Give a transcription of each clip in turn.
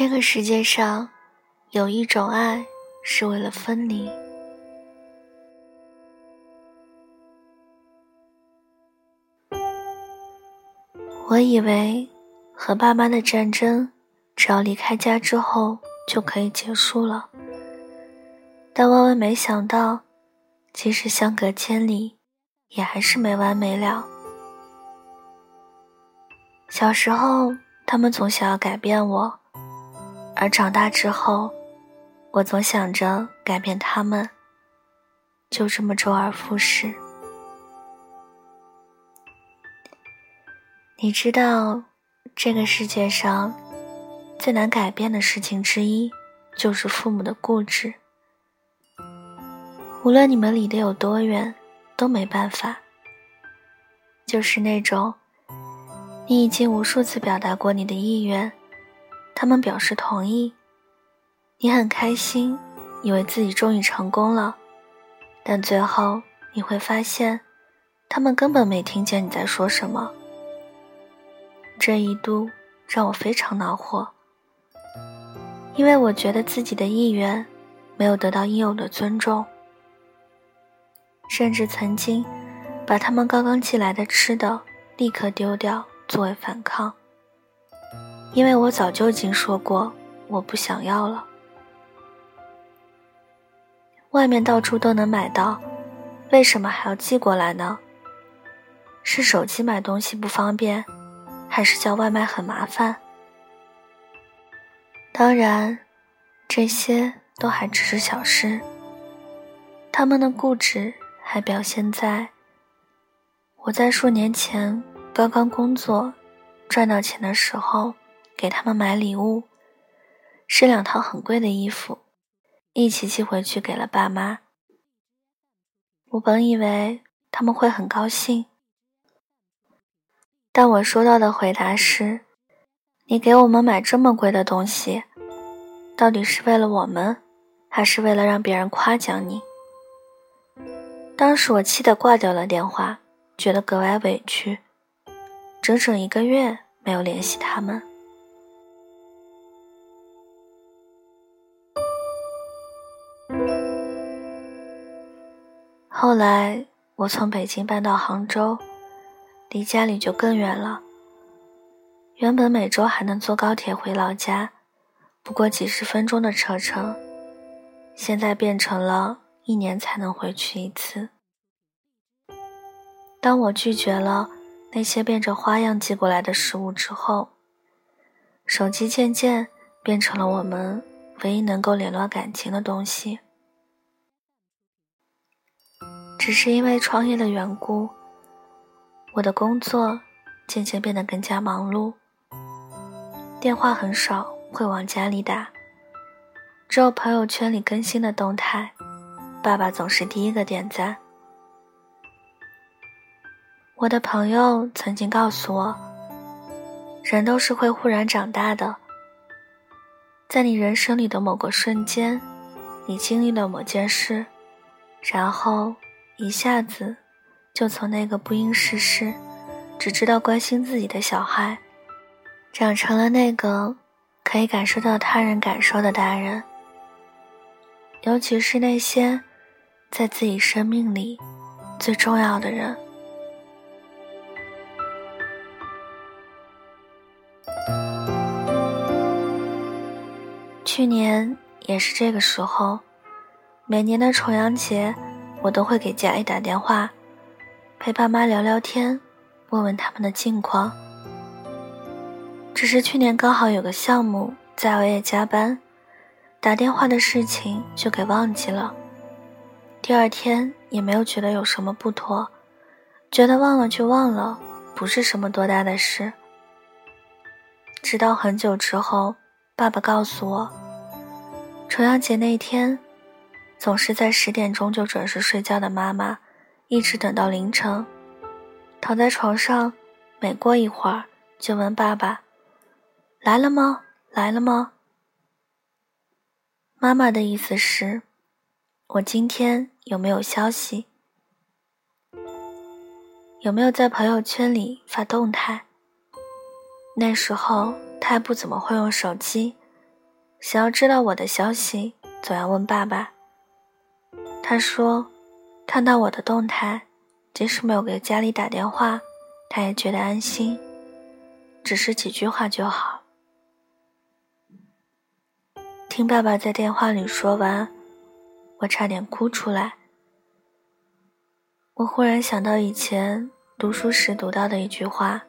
这个世界上，有一种爱是为了分离。我以为和爸妈的战争，只要离开家之后就可以结束了，但万万没想到，即使相隔千里，也还是没完没了。小时候，他们总想要改变我。而长大之后，我总想着改变他们，就这么周而复始。你知道，这个世界上最难改变的事情之一，就是父母的固执。无论你们离得有多远，都没办法。就是那种，你已经无数次表达过你的意愿。他们表示同意，你很开心，以为自己终于成功了，但最后你会发现，他们根本没听见你在说什么。这一度让我非常恼火，因为我觉得自己的意愿没有得到应有的尊重，甚至曾经把他们刚刚寄来的吃的立刻丢掉作为反抗。因为我早就已经说过，我不想要了。外面到处都能买到，为什么还要寄过来呢？是手机买东西不方便，还是叫外卖很麻烦？当然，这些都还只是小事。他们的固执还表现在我在数年前刚刚工作赚到钱的时候。给他们买礼物，是两套很贵的衣服，一起寄回去给了爸妈。我本以为他们会很高兴，但我收到的回答是：“你给我们买这么贵的东西，到底是为了我们，还是为了让别人夸奖你？”当时我气得挂掉了电话，觉得格外委屈，整整一个月没有联系他们。后来我从北京搬到杭州，离家里就更远了。原本每周还能坐高铁回老家，不过几十分钟的车程，现在变成了一年才能回去一次。当我拒绝了那些变着花样寄过来的食物之后，手机渐渐变成了我们唯一能够联络感情的东西。只是因为创业的缘故，我的工作渐渐变得更加忙碌，电话很少会往家里打，只有朋友圈里更新的动态，爸爸总是第一个点赞。我的朋友曾经告诉我，人都是会忽然长大的，在你人生里的某个瞬间，你经历了某件事，然后。一下子，就从那个不谙世事、只知道关心自己的小孩，长成了那个可以感受到他人感受的大人。尤其是那些在自己生命里最重要的人。去年也是这个时候，每年的重阳节。我都会给家里打电话，陪爸妈聊聊天，问问他们的近况。只是去年刚好有个项目在熬夜加班，打电话的事情就给忘记了。第二天也没有觉得有什么不妥，觉得忘了就忘了，不是什么多大的事。直到很久之后，爸爸告诉我，重阳节那天。总是在十点钟就准时睡觉的妈妈，一直等到凌晨，躺在床上，每过一会儿就问爸爸：“来了吗？来了吗？”妈妈的意思是：“我今天有没有消息？有没有在朋友圈里发动态？”那时候他还不怎么会用手机，想要知道我的消息，总要问爸爸。他说，看到我的动态，即使没有给家里打电话，他也觉得安心，只是几句话就好。听爸爸在电话里说完，我差点哭出来。我忽然想到以前读书时读到的一句话：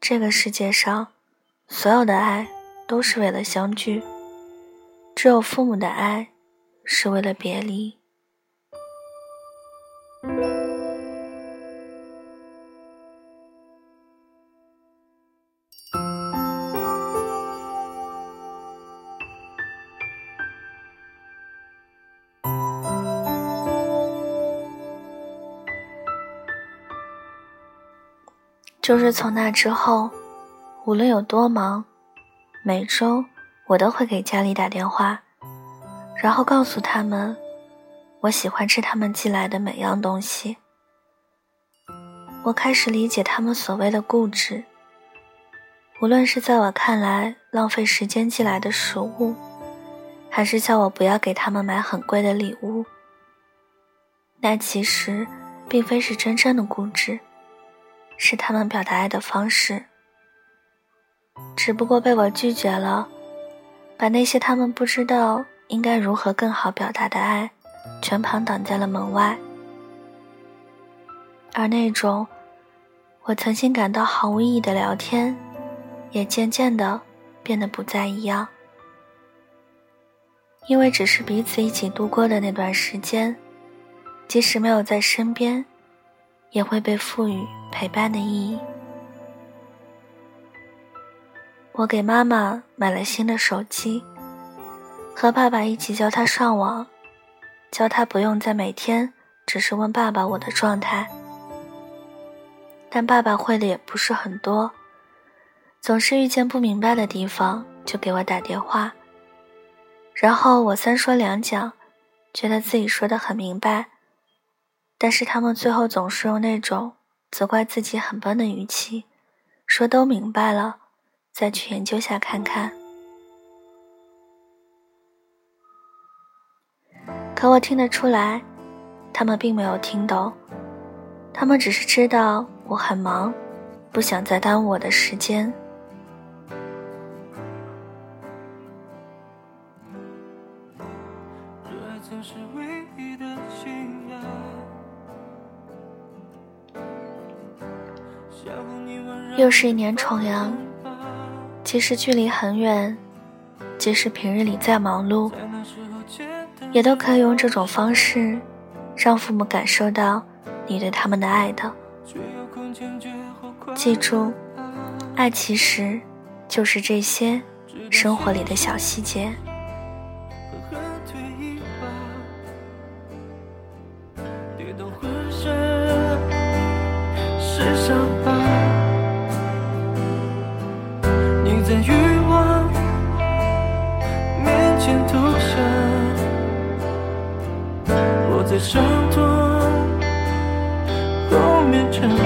这个世界上，所有的爱都是为了相聚，只有父母的爱是为了别离。就是从那之后，无论有多忙，每周我都会给家里打电话，然后告诉他们，我喜欢吃他们寄来的每样东西。我开始理解他们所谓的固执，无论是在我看来浪费时间寄来的食物，还是叫我不要给他们买很贵的礼物，那其实并非是真正的固执。是他们表达爱的方式，只不过被我拒绝了，把那些他们不知道应该如何更好表达的爱，全盘挡在了门外。而那种我曾经感到毫无意义的聊天，也渐渐的变得不再一样，因为只是彼此一起度过的那段时间，即使没有在身边。也会被赋予陪伴的意义。我给妈妈买了新的手机，和爸爸一起教他上网，教他不用再每天只是问爸爸我的状态。但爸爸会的也不是很多，总是遇见不明白的地方就给我打电话，然后我三说两讲，觉得自己说的很明白。但是他们最后总是用那种责怪自己很笨的语气，说都明白了，再去研究下看看。可我听得出来，他们并没有听懂，他们只是知道我很忙，不想再耽误我的时间。又是一年重阳，即使距离很远，即使平日里再忙碌，也都可以用这种方式，让父母感受到你对他们的爱的。记住，爱其实就是这些生活里的小细节。成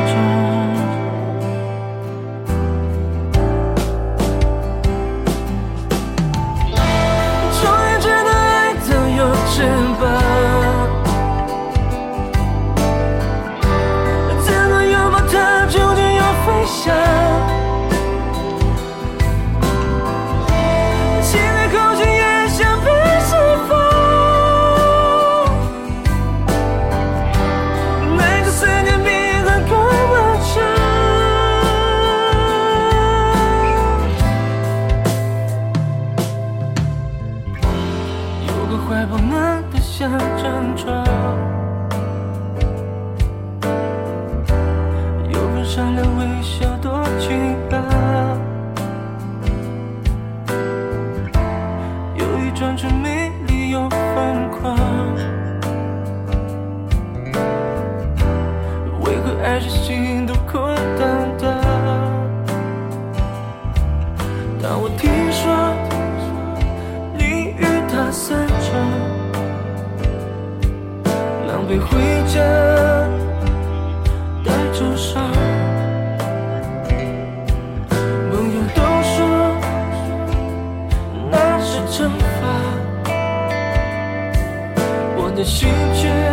没回家带着伤。朋友都说那是惩罚。我的心却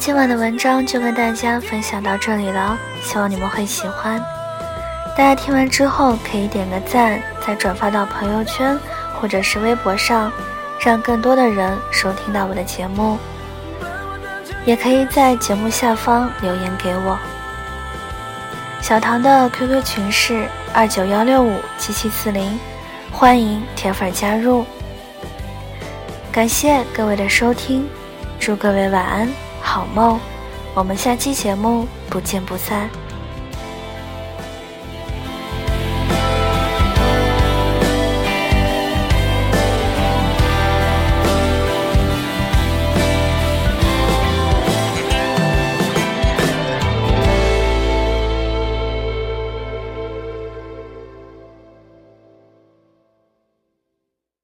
今晚的文章就跟大家分享到这里了，希望你们会喜欢。大家听完之后可以点个赞，再转发到朋友圈或者是微博上，让更多的人收听到我的节目。也可以在节目下方留言给我。小唐的 QQ 群是二九幺六五七七四零，欢迎铁粉加入。感谢各位的收听，祝各位晚安，好梦。我们下期节目不见不散。